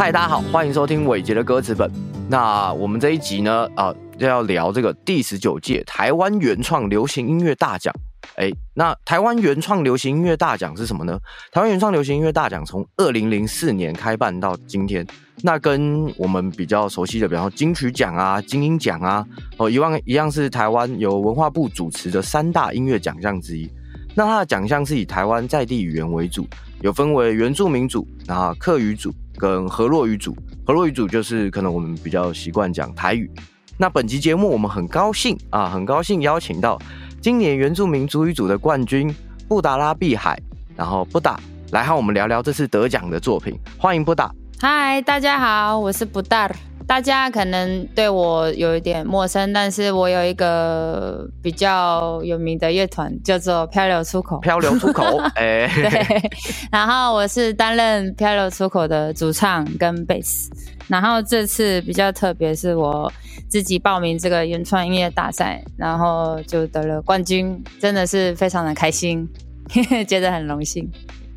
嗨，大家好，欢迎收听伟杰的歌词本。那我们这一集呢，啊，就要聊这个第十九届台湾原创流行音乐大奖。哎，那台湾原创流行音乐大奖是什么呢？台湾原创流行音乐大奖从二零零四年开办到今天，那跟我们比较熟悉的，比方说金曲奖啊、金鹰奖啊，哦，一样一样是台湾由文化部主持的三大音乐奖项之一。那它的奖项是以台湾在地语言为主，有分为原住民组、然后客语组跟河洛语组。河洛语组就是可能我们比较习惯讲台语。那本集节目我们很高兴啊，很高兴邀请到今年原住民族语组的冠军布达拉碧海，然后布达来和我们聊聊这次得奖的作品。欢迎布达。嗨，大家好，我是布达。大家可能对我有一点陌生，但是我有一个比较有名的乐团叫做漂流出口。漂流出口，哎，对。然后我是担任漂流出口的主唱跟贝斯。然后这次比较特别，是我自己报名这个原创音乐大赛，然后就得了冠军，真的是非常的开心，觉得很荣幸。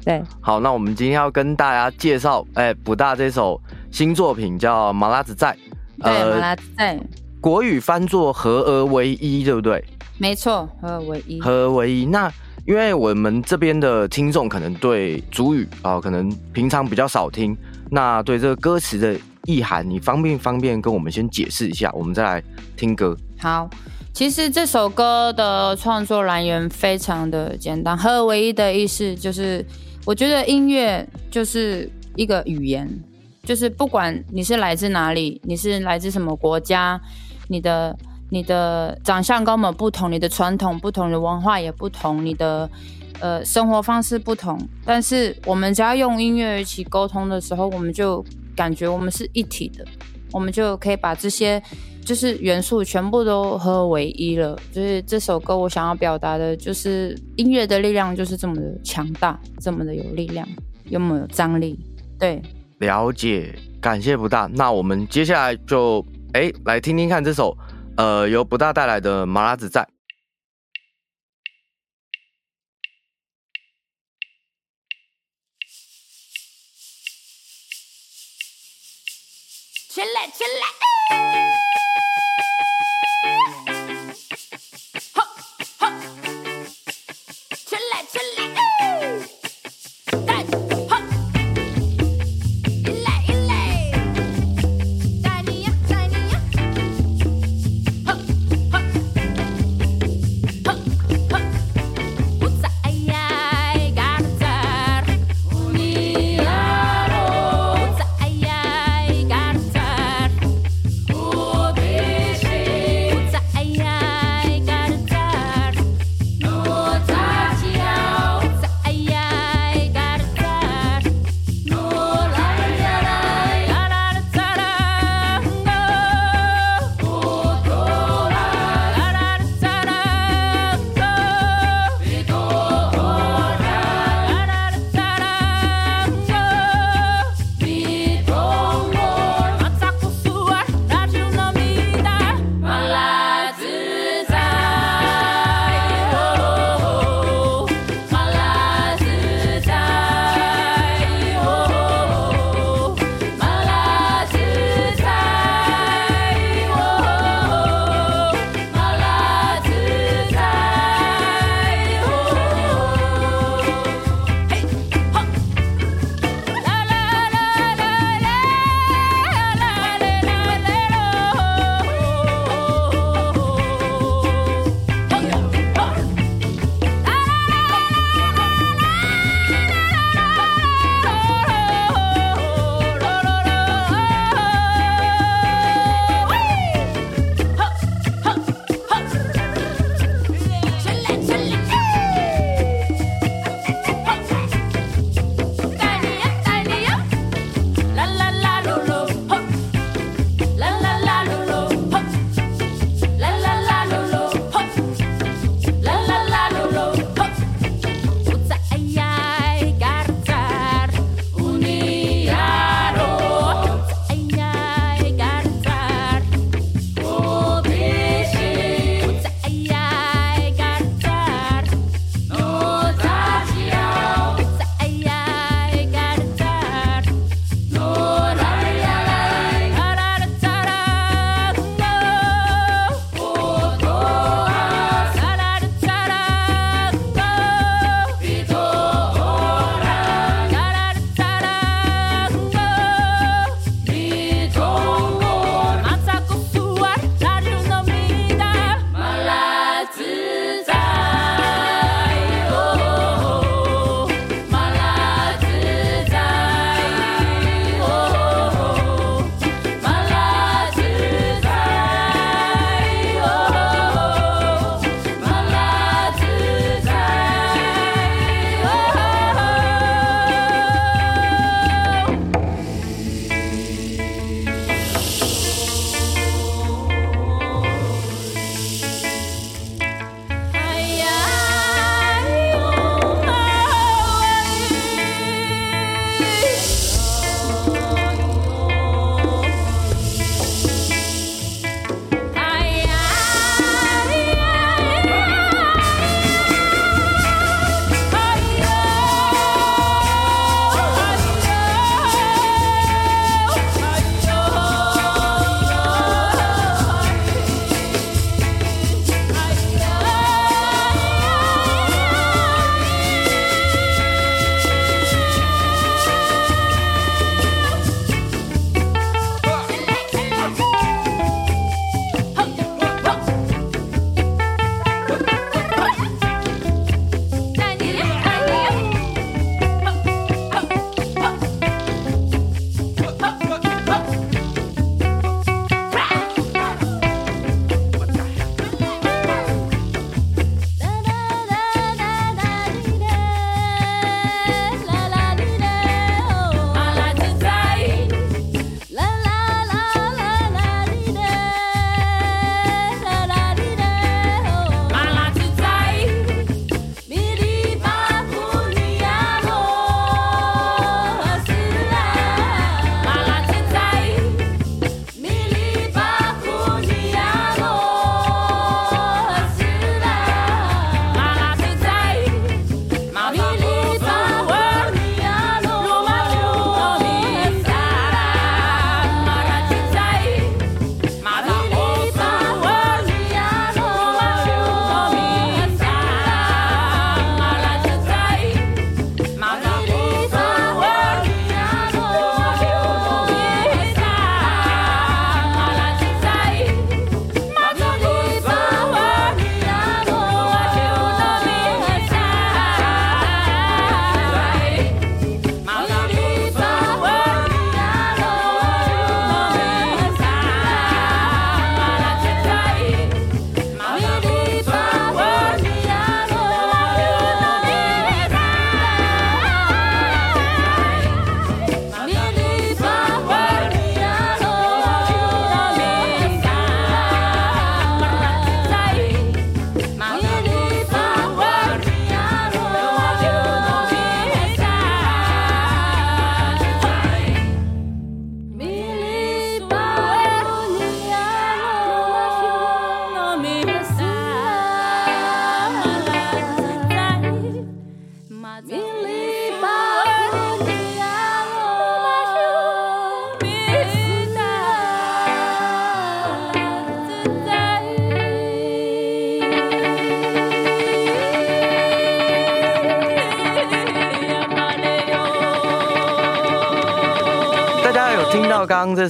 对，好，那我们今天要跟大家介绍，哎，补大这首新作品叫《马拉子在》，对，马拉子在，国语翻作合而为一，对不对？没错，合而为一，合而为一。那因为我们这边的听众可能对主语啊，可能平常比较少听，那对这个歌词的意涵，你方便方便跟我们先解释一下，我们再来听歌。好，其实这首歌的创作来源非常的简单，合而为一的意思就是。我觉得音乐就是一个语言，就是不管你是来自哪里，你是来自什么国家，你的你的长相跟我们不同，你的传统不同，你的文化也不同，你的呃生活方式不同，但是我们只要用音乐一起沟通的时候，我们就感觉我们是一体的，我们就可以把这些。就是元素全部都合为一了，就是这首歌我想要表达的，就是音乐的力量就是这么的强大，这么的有力量，有没有张力？对，了解，感谢不大。那我们接下来就哎来听听看这首，呃，由不大带来的《麻辣子在》。起来，起来！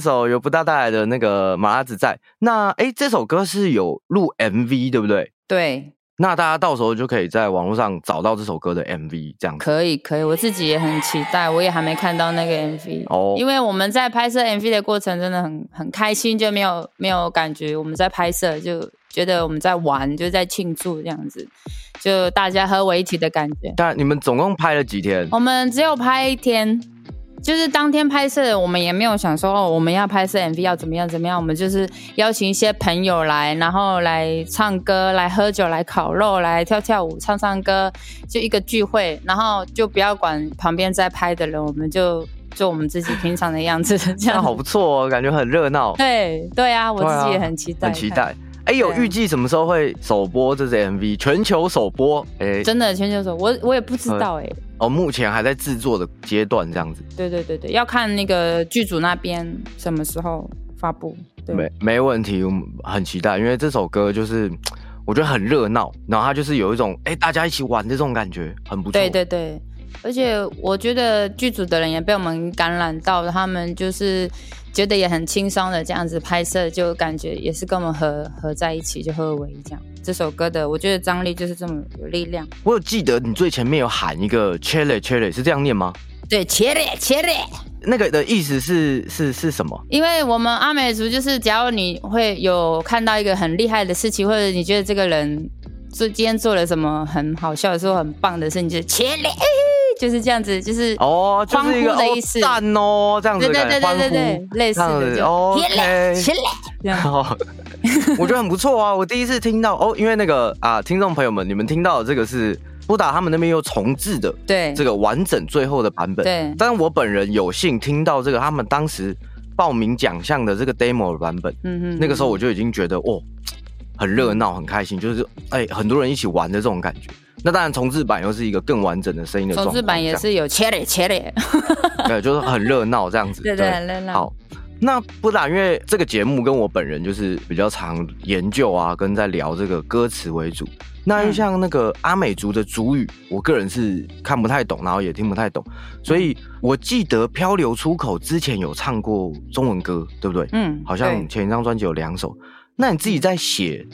首由不大带来的那个马拉子在？那哎，这首歌是有录 MV 对不对？对，那大家到时候就可以在网络上找到这首歌的 MV，这样子。可以可以，我自己也很期待，我也还没看到那个 MV 哦因为我们在拍摄 MV 的过程真的很很开心，就没有没有感觉我们在拍摄，就觉得我们在玩，就在庆祝这样子，就大家合为一体的感觉。但你们总共拍了几天？我们只有拍一天，就是当天拍摄，我们也没有想说哦，我们要拍摄 MV 要怎么样怎么样，我们就是邀请一些朋友来，然后来唱歌、来喝酒、来烤肉、来跳跳舞、唱唱歌，就一个聚会，然后就不要管旁边在拍的人，我们就做我们自己平常的样子，这样好不错哦，感觉很热闹，对对啊，我自己也很期待，很期待。哎，有预计什么时候会首播这支 MV？全球首播？哎，真的全球首，我我也不知道哎、哦，目前还在制作的阶段，这样子。对对对对，要看那个剧组那边什么时候发布，对。没没问题，我们很期待，因为这首歌就是我觉得很热闹，然后它就是有一种哎、大家一起玩的这种感觉，很不错。对对对，而且我觉得剧组的人也被我们感染到，他们就是觉得也很轻松的这样子拍摄，就感觉也是跟我们合合在一起，就合为一这样。这首歌的我觉得张力就是这么有力量。我有记得你最前面有喊一个 chile chile，是这样念吗？对，切嘞切嘞。那个的意思是是是什么？因为我们阿美族就是，只要你会有看到一个很厉害的事情，或者你觉得这个人做今天做了什么很好笑的时候很棒的事，你就切嘞，就是这样子，就是哦，就是一个的意思赞哦，这样子对对对对对类似的就 OK 这样。哦，我觉得很不错啊！我第一次听到哦，因为那个啊，听众朋友们，你们听到的这个是布达他们那边又重置的对，这个完整最后的版本。对但我本人有幸听到这个他们当时报名奖项的这个 demo 的版本，嗯嗯那个时候我就已经觉得哦，很热闹，很开心，就是哎，很多人一起玩的这种感觉。那当然，重置版又是一个更完整的声音的状，重置版也是有切嘞切嘞，对，就是很热闹这样子。对对，很热闹。好，那不然，因为这个节目跟我本人就是比较常研究啊，跟在聊这个歌词为主。那嗯像那个阿美族的族语，我个人是看不太懂，然后也听不太懂，所以我记得《漂流出口》之前有唱过中文歌，对不对？嗯，好像前一张专辑有两首。那你自己在写，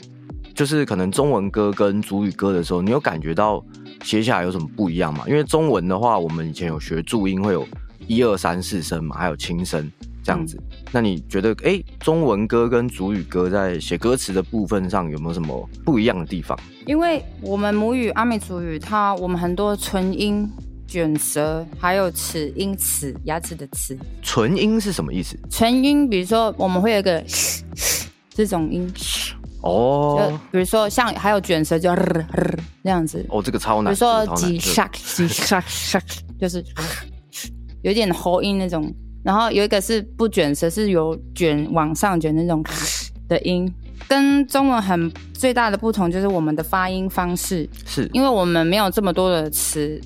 就是可能中文歌跟主语歌的时候，你有感觉到写起来有什么不一样吗？因为中文的话，我们以前有学注音，会有一二三四声嘛，还有轻声这样子。那你觉得，哎、中文歌跟主语歌在写歌词的部分上有没有什么不一样的地方？因为我们母语阿美族语，它我们很多唇音、卷舌，还有齿音齿牙齿的齿纯音是什么意思？唇音，比如说我们会有一个这种音，就哦，比如说像还有卷舌就这样子，哦，这个超难，比如说这个超难几 s h a k 几 s h a k s h a k 就是有点喉音那种，然后有一个是不卷舌，是有卷往上卷那种的音。跟中文很最大的不同就是我们的发音方式，是。因为我们没有这么多的词，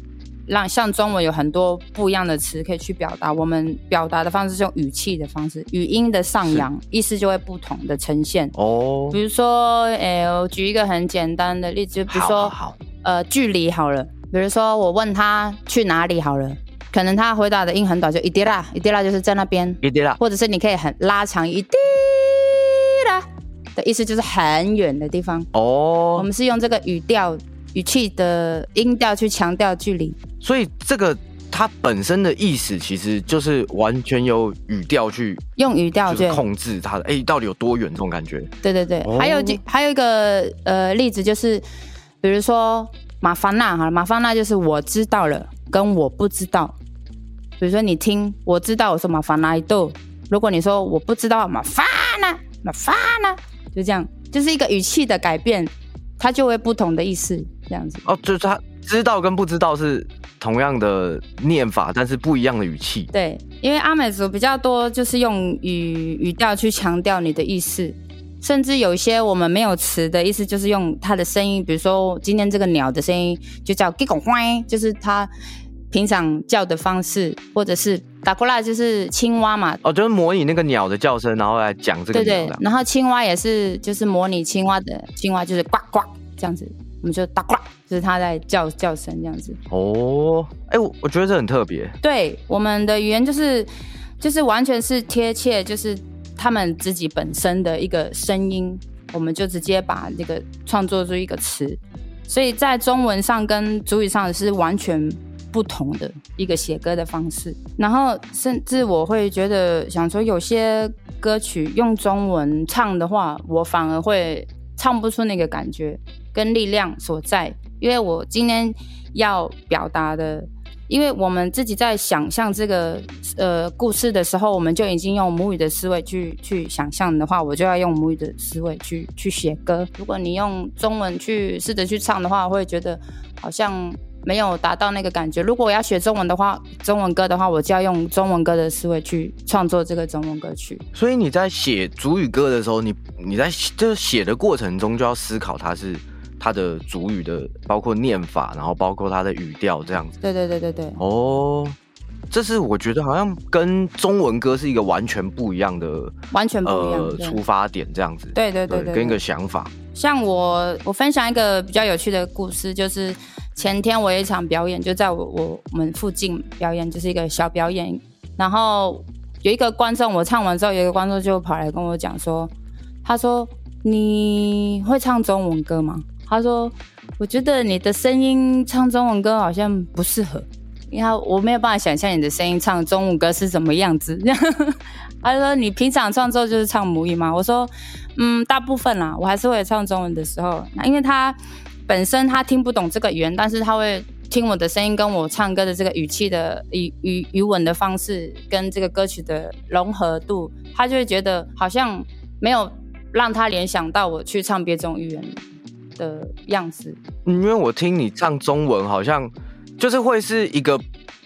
让像中文有很多不一样的词可以去表达。我们表达的方式是用语气的方式，语音的上扬，意思就会不同的呈现。哦比，如说，诶、我举一个很简单的例子，比如好说，呃，距离好了，比如说我问他去哪里好了，可能他回答的音很短，就一滴啦，一滴啦就是在那边，一滴啦，或者是你可以很拉长一滴啦的意思，就是很远的地方。哦我哦，们是用这个语调、语气的音调去强调距离。所以这个它本身的意思其实就是完全由语调去用语调去控制它的，哎、到底有多远这种感觉？对对对，哦还有就还有一个呃例子就是，比如说马凡娜好了，马凡娜就是我知道了跟我不知道。比如说你听我知道，我说马凡娜一豆，如果你说我不知道马凡娜马凡娜，就这样，就是一个语气的改变，它就会不同的意思，这样子。哦，就是他知道跟不知道是同样的念法，但是不一样的语气。对，因为阿美族比较多，就是用语语调去强调你的意思，甚至有一些我们没有词的意思，就是用它的声音，比如说今天这个鸟的声音就叫 g i g 就是它平常叫的方式，或者是打过来就是青蛙嘛。哦，就是模拟那个鸟的叫声，然后来讲这个对对。然后青蛙也是，就是模拟青蛙的青蛙，就是呱呱这样子，我们就打呱，就是它在叫叫声这样子。哦，哎、我我觉得这很特别。对，我们的语言就是就是完全是贴切，就是他们自己本身的一个声音，我们就直接把这个创作出一个词，所以在中文上跟主语上是完全不同的一个写歌的方式。然后甚至我会觉得想说，有些歌曲用中文唱的话，我反而会唱不出那个感觉跟力量所在，因为我今天要表达的。因为我们自己在想象这个呃故事的时候，我们就已经用母语的思维去去想象的话，我就要用母语的思维去去写歌。如果你用中文去试着去唱的话，会觉得好像没有达到那个感觉。如果我要学中文的话，中文歌的话，我就要用中文歌的思维去创作这个中文歌曲。所以你在写主语歌的时候，你你在就是写的过程中就要思考它是。它的主语的包括念法，然后包括它的语调这样子。对对对对对。哦，这是我觉得好像跟中文歌是一个完全不一样的，完全不一样出发点这样子。对对对对，跟一个想法。像我我分享一个比较有趣的故事，就是前天我有一场表演，就在我我们附近表演，就是一个小表演。然后有一个观众，我唱完之后，有一个观众就跑来跟我讲说，他说你会唱中文歌吗？他说：“我觉得你的声音唱中文歌好像不适合，因为我没有办法想象你的声音唱中文歌是什么样子。”他说：“你平常创作就是唱母语吗？”我说：“嗯，大部分啦，我还是会唱中文的时候。因为他本身他听不懂这个语言，但是他会听我的声音跟我唱歌的这个语气的语语语文的方式跟这个歌曲的融合度，他就会觉得好像没有让他联想到我去唱别种语言。”的样子，因为我听你唱中文，好像就是会是一个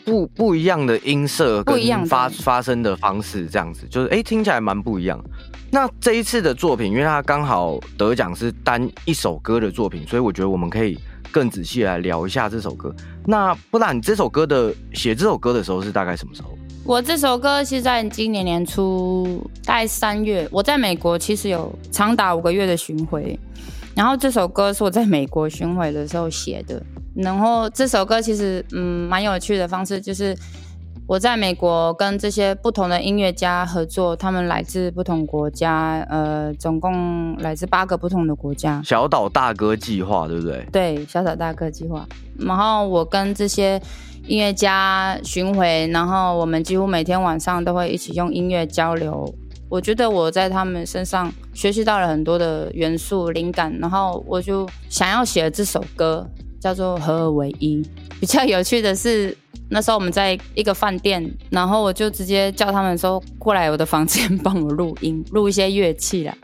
不不一样的音色，不一样发发声的方式，这样子就是哎，听起来蛮不一样。那这一次的作品，因为它刚好得奖是单一首歌的作品，所以我觉得我们可以更仔细来聊一下这首歌。那不然你这首歌的写这首歌的时候是大概什么时候？我这首歌是在今年年初，大概三月，我在美国其实有长达五个月的巡回。然后这首歌是我在美国巡回的时候写的。然后这首歌其实嗯蛮有趣的方式，就是我在美国跟这些不同的音乐家合作，他们来自不同国家，呃，总共来自八个不同的国家。小岛大哥计划，对不对？对，小岛大哥计划。然后我跟这些音乐家巡回，然后我们几乎每天晚上都会一起用音乐交流。我觉得我在他们身上学习到了很多的元素灵感，然后我就想要写这首歌，叫做《合二为一》。比较有趣的是，那时候我们在一个饭店，然后我就直接叫他们说过来我的房间 帮我录音，录一些乐器啦。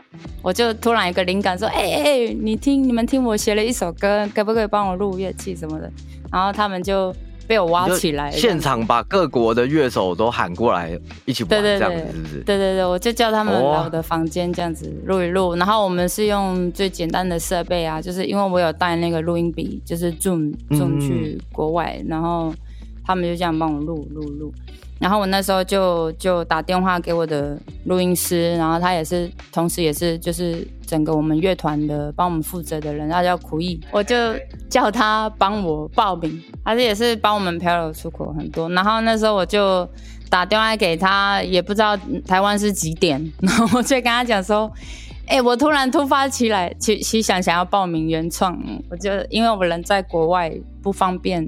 我就突然一个灵感说：“哎哎，你听，你们听，我写了一首歌，可不可以帮我录乐器什么的？”然后他们就。被我挖起来，现场把各国的乐手都喊过来一起玩，这样子是不是？对对对，我就叫他们来我的房间这样子录一录，然后我们是用最简单的设备啊，就是因为我有带那个录音笔，就是 Zoom Zoom 去国外，然后他们就这样帮我录录录。然后我那时候就就打电话给我的录音师，然后他也是，同时也是就是整个我们乐团的帮我们负责的人，他叫苦役，我就叫他帮我报名，他也是帮我们漂流出口很多。然后那时候我就打电话给他，也不知道台湾是几点，然后我就跟他讲说，哎，我突然突发起来，其其想想要报名原创，我就因为我人在国外不方便，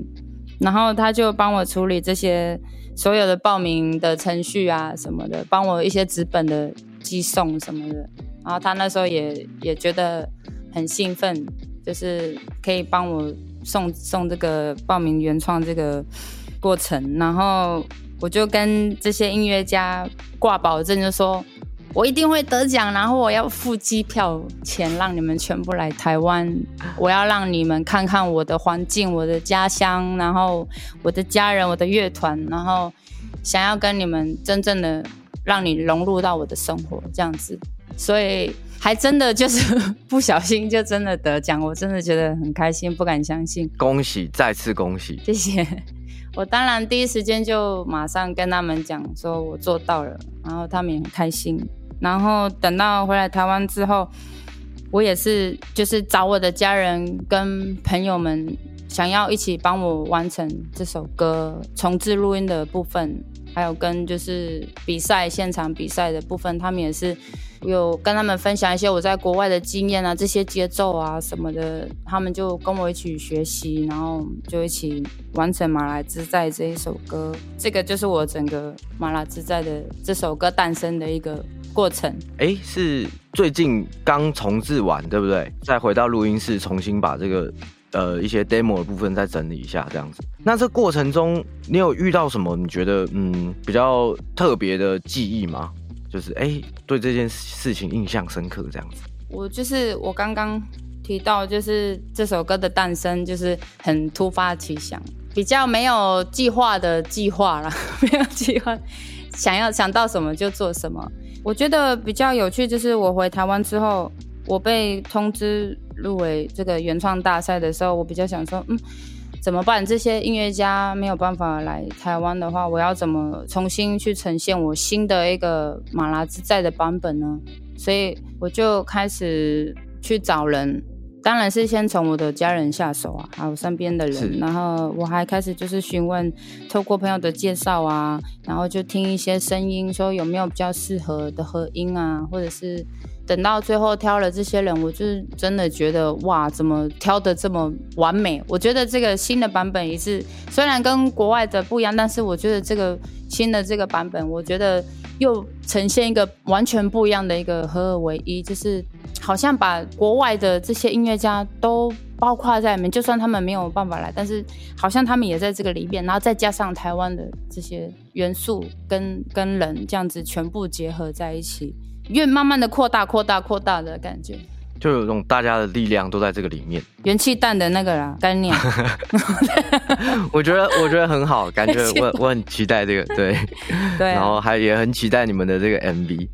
然后他就帮我处理这些。所有的报名的程序啊什么的，帮我一些纸本的寄送什么的，然后他那时候也也觉得很兴奋，就是可以帮我送送这个报名原创这个过程，然后我就跟这些音乐家挂保证，就说。我一定会得奖，然后我要付机票钱，让你们全部来台湾。我要让你们看看我的环境、我的家乡，然后我的家人、我的乐团，然后想要跟你们真正的让你融入到我的生活这样子。所以还真的就是不小心就真的得奖，我真的觉得很开心，不敢相信。恭喜，再次恭喜！谢谢。我当然第一时间就马上跟他们讲，说我做到了，然后他们也很开心。然后等到回来台湾之后，我也是就是找我的家人跟朋友们，想要一起帮我完成这首歌重置录音的部分，还有跟就是比赛现场比赛的部分，他们也是有跟他们分享一些我在国外的经验啊，这些节奏啊什么的，他们就跟我一起学习，然后就一起完成《马来之在》这一首歌。这个就是我整个《马来之在》的这首歌诞生的一个过程。哎，是最近刚重置完，对不对？再回到录音室重新把这个。呃，一些 demo 的部分再整理一下，这样子。那这过程中，你有遇到什么？你觉得嗯比较特别的记忆吗？就是哎，对这件事情印象深刻这样子。我就是我刚刚提到，就是这首歌的诞生，就是很突发奇想，比较没有计划的计划了，没有计划，想要想到什么就做什么。我觉得比较有趣，就是我回台湾之后。我被通知入围这个原创大赛的时候，我比较想说，嗯，怎么办？这些音乐家没有办法来台湾的话，我要怎么重新去呈现我新的一个马拉之在的版本呢？所以我就开始去找人，当然是先从我的家人下手啊，还有身边的人，然后我还开始就是询问，透过朋友的介绍啊，然后就听一些声音，说有没有比较适合的合音啊，或者是。等到最后挑了这些人，我就是真的觉得哇，怎么挑的这么完美？我觉得这个新的版本也是，虽然跟国外的不一样，但是我觉得这个新的这个版本，我觉得又呈现一个完全不一样的一个合二为一，就是好像把国外的这些音乐家都包括在里面，就算他们没有办法来，但是好像他们也在这个里面，然后再加上台湾的这些元素跟跟人这样子全部结合在一起。越慢慢的扩大、扩大、扩大的感觉，就有种大家的力量都在这个里面。元气弹的那个啦，概念。我觉得我觉得很好，感觉 我我很期待这个，对 对。然后还也很期待你们的这个 MV。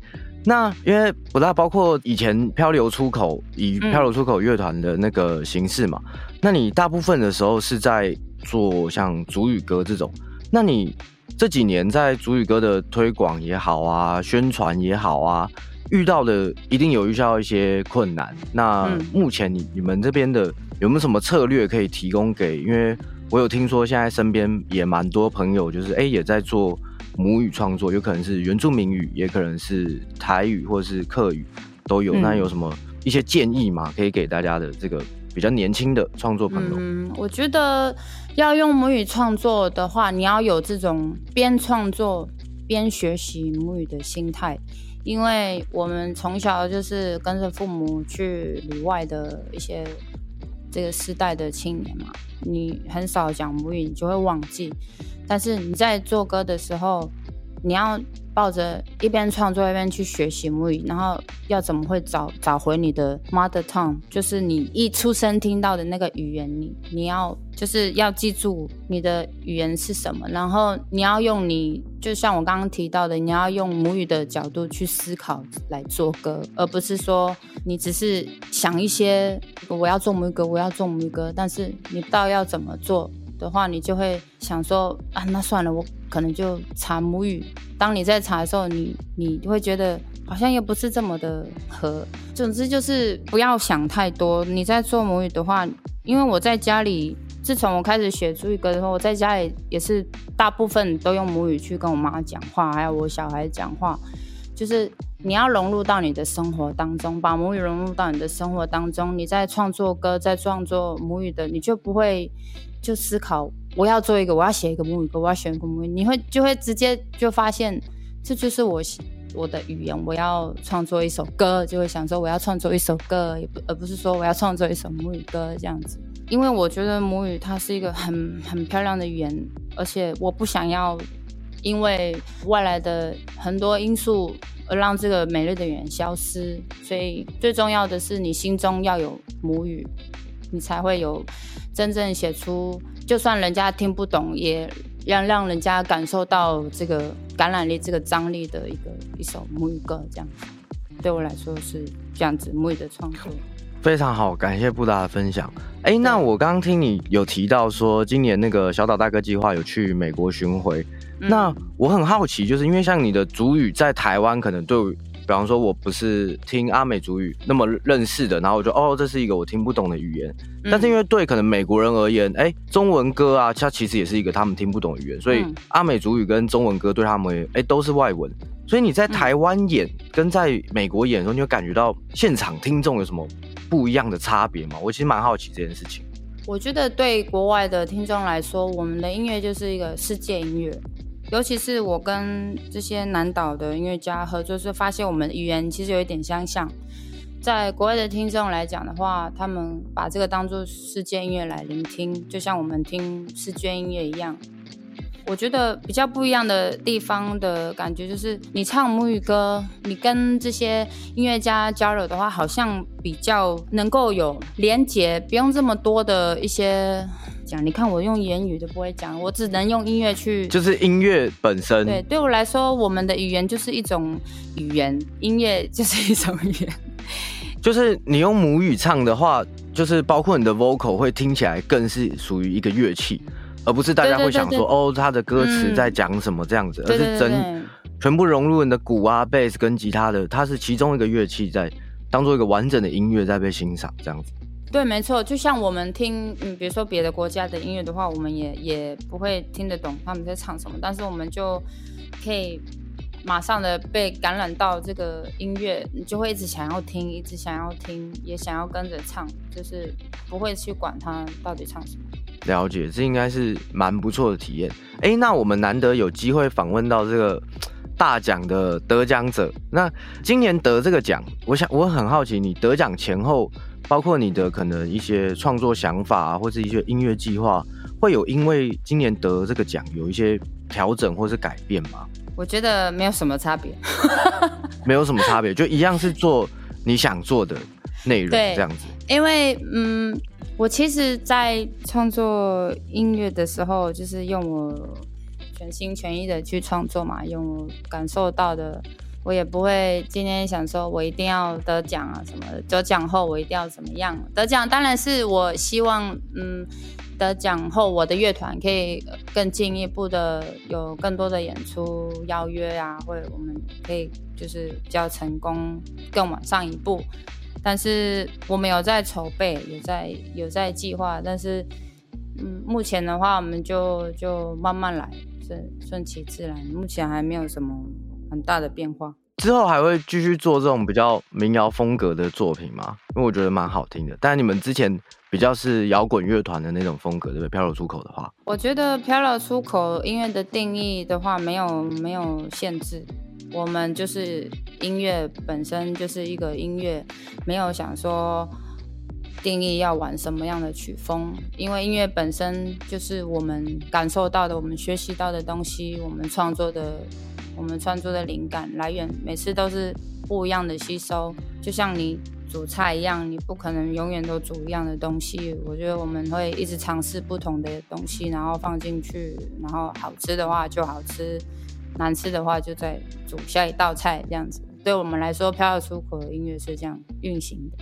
那因为不大包括以前漂流出口以漂流出口乐团的那个形式嘛，那你大部分的时候是在做像主语歌这种，那你。这几年在主语歌的推广也好啊，宣传也好啊，遇到的一定有遇到一些困难。那目前你你们这边的有没有什么策略可以提供给？因为我有听说现在身边也蛮多朋友，就是哎也在做母语创作，有可能是原住民语，也可能是台语或者是客语都有。那有什么一些建议吗？可以给大家的这个比较年轻的创作朋友？嗯，我觉得。要用母语创作的话，你要有这种边创作边学习母语的心态，因为我们从小就是跟着父母去旅外的一些这个世代的青年嘛，你很少讲母语，你就会忘记。但是你在做歌的时候，你要。抱着一边创作一边去学习母语，然后要怎么会找找回你的 mother tongue，就是你一出生听到的那个语言，你你要就是要记住你的语言是什么，然后你要用你就像我刚刚提到的，你要用母语的角度去思考来做歌，而不是说你只是想一些我要做母语歌，我要做母语歌，但是你到要怎么做？的话，你就会想说啊，那算了，我可能就查母语。当你在查的时候，你你会觉得好像又不是这么的合。总之就是不要想太多。你在做母语的话，因为我在家里，自从我开始学主语歌的时候，我在家里也是大部分都用母语去跟我妈讲话，还有我小孩讲话。就是你要融入到你的生活当中，把母语融入到你的生活当中。你在创作歌，在创作母语的，你就不会。就思考，我要做一个，我要写一个母语歌，我要选一个母语，你会就会直接就发现，这就是我我的语言，我要创作一首歌，就会想说我要创作一首歌，也不而不是说我要创作一首母语歌这样子。因为我觉得母语它是一个很很漂亮的语言，而且我不想要因为外来的很多因素而让这个美丽的语言消失，所以最重要的是你心中要有母语。你才会有真正写出，就算人家听不懂，也让让人家感受到这个感染力、这个张力的一个一首母语歌，这样对我来说是这样子母语的创作。非常好，感谢布达的分享。哎，那我刚刚听你有提到说，今年那个小岛大哥计划有去美国巡回，那我很好奇，就是因为像你的主语在台湾，可能对比方说我不是听阿美族语那么认识的，然后我就哦，这是一个我听不懂的语言。但是因为对可能美国人而言，哎，中文歌啊，它其实也是一个他们听不懂的语言，所以阿美族语跟中文歌对他们，哎，都是外文。所以你在台湾演跟在美国演的时候，你有感觉到现场听众有什么不一样的差别吗？我其实蛮好奇这件事情。我觉得对国外的听众来说，我们的音乐就是一个世界音乐。尤其是我跟这些南岛的音乐家合作，是发现我们语言其实有一点相像。在国外的听众来讲的话，他们把这个当做世界音乐来聆听，就像我们听世界音乐一样。我觉得比较不一样的地方的感觉，就是你唱母语歌，你跟这些音乐家交流的话，好像比较能够有连结，不用这么多的一些讲。你看我用言语都不会讲，我只能用音乐去，就是音乐本身。对，对我来说，我们的语言就是一种语言，音乐就是一种语言。就是你用母语唱的话，就是包括你的 vocal 会听起来更是属于一个乐器。而不是大家会想说哦，他的歌词在讲什么这样子，而是真全部融入你的鼓啊、贝斯跟吉他的，它是其中一个乐器在当做一个完整的音乐在被欣赏这样子。对，没错，就像我们听，嗯，比如说别的国家的音乐的话，我们也也不会听得懂他们在唱什么，但是我们就可以马上的被感染到这个音乐，你就会一直想要听，一直想要听，也想要跟着唱，就是不会去管他到底唱什么。了解，这应该是蛮不错的体验。哎，那我们难得有机会访问到这个大奖的得奖者。那今年得这个奖，我想我很好奇，你得奖前后，包括你的可能一些创作想法啊或者一些音乐计划，会有因为今年得这个奖有一些调整或是改变吗？我觉得没有什么差别，没有什么差别，就一样是做你想做的内容这样子。因为嗯。我其实，在创作音乐的时候，就是用我全心全意的去创作嘛，用我感受到的，我也不会今天想说我一定要得奖啊什么。得奖后我一定要怎么样？得奖当然是我希望，嗯，得奖后我的乐团可以更进一步的有更多的演出邀约啊，或者我们可以就是比较成功，更往上一步。但是我们有在筹备，有在有在计划，但是嗯，目前的话，我们就就慢慢来，顺顺其自然。目前还没有什么很大的变化。之后还会继续做这种比较民谣风格的作品吗？因为我觉得蛮好听的。但你们之前比较是摇滚乐团的那种风格，对不对？飘流出口的话，我觉得飘流出口音乐的定义的话，没有没有限制。我们就是音乐本身就是一个音乐，没有想说定义要玩什么样的曲风，因为音乐本身就是我们感受到的，我们学习到的东西，我们创作的，我们创作的灵感来源，每次都是不一样的吸收。就像你煮菜一样，你不可能永远都煮一样的东西。我觉得我们会一直尝试不同的东西，然后放进去，然后好吃的话就好吃。难吃的话，就再煮下一道菜这样子。对我们来说，飘要出口的音乐是这样运行的。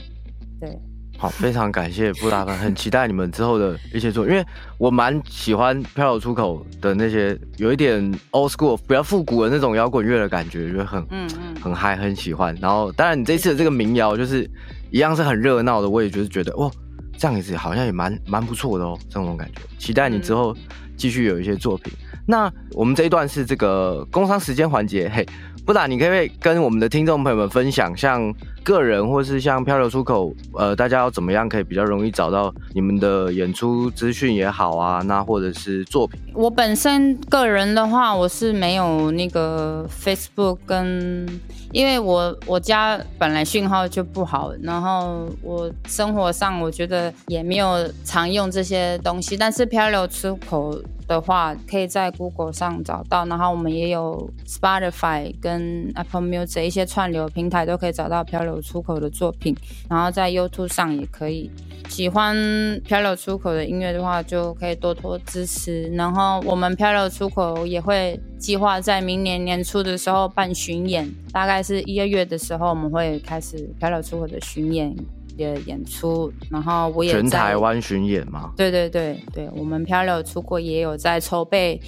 对，好，非常感谢布达芬，很期待你们之后的一些作品，因为我蛮喜欢飘流出口的那些有一点 old school 比较复古的那种摇滚乐的感觉，觉得很嗯嗯很嗨，很喜欢。然后，当然你这次的这个民谣就是一样是很热闹的，我也就是觉得哇，这样子好像也蛮蛮不错的哦，这种感觉。期待你之后继续有一些作品。那我们这一段是这个工商时间环节，嘿，布达你可以跟我们的听众朋友们分享，像个人或是像漂流出口，呃，大家要怎么样可以比较容易找到你们的演出资讯也好啊，那或者是作品。我本身个人的话，我是没有那个 Facebook 跟，因为我我家本来讯号就不好，然后我生活上我觉得也没有常用这些东西，但是漂流出口。的话，可以在 Google 上找到，然后我们也有 Spotify 跟 Apple Music 一些串流平台都可以找到漂流出口的作品，然后在 YouTube 上也可以。喜欢漂流出口的音乐的话，就可以多多支持。然后我们漂流出口也会计划在明年年初的时候办巡演，大概是一二月的时候，我们会开始漂流出口的巡演。的演出，然后我也全台湾巡演嘛？对对对对，我们漂流出国也有在筹备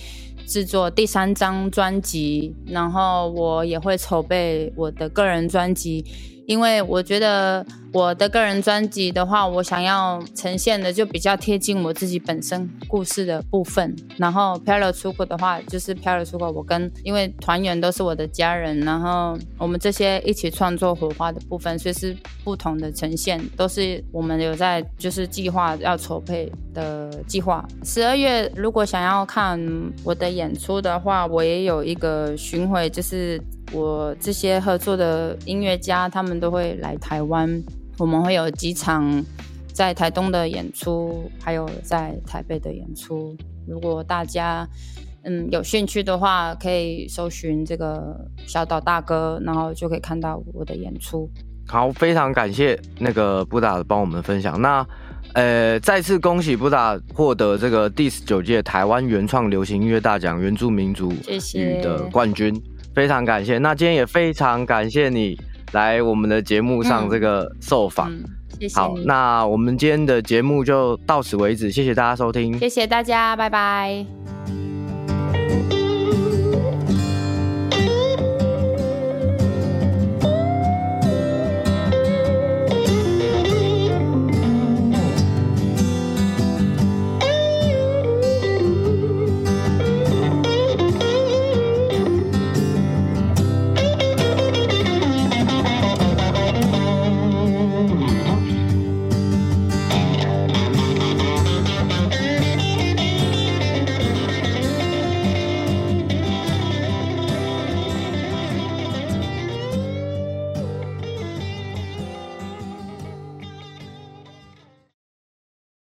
制作第三张专辑，然后我也会筹备我的个人专辑，因为我觉得。我的个人专辑的话，我想要呈现的就比较贴近我自己本身故事的部分。然后漂流出口的话，就是漂流出口，我跟因为团员都是我的家人，然后我们这些一起创作火花的部分，所以是不同的呈现，都是我们有在就是计划要筹备的计划。十二月如果想要看我的演出的话，我也有一个巡回，就是我这些合作的音乐家他们都会来台湾。我们会有几场在台东的演出，还有在台北的演出。如果大家嗯有兴趣的话，可以搜寻这个小岛大哥，然后就可以看到我的演出。好，非常感谢那个布达帮我们分享。那呃，再次恭喜布达获得这个第十九届台湾原创流行音乐大奖原住民族语的冠军，非常感谢。那今天也非常感谢你。来我们的节目上这个受访，谢谢。好，那我们今天的节目就到此为止，谢谢大家收听，谢谢大家，拜拜。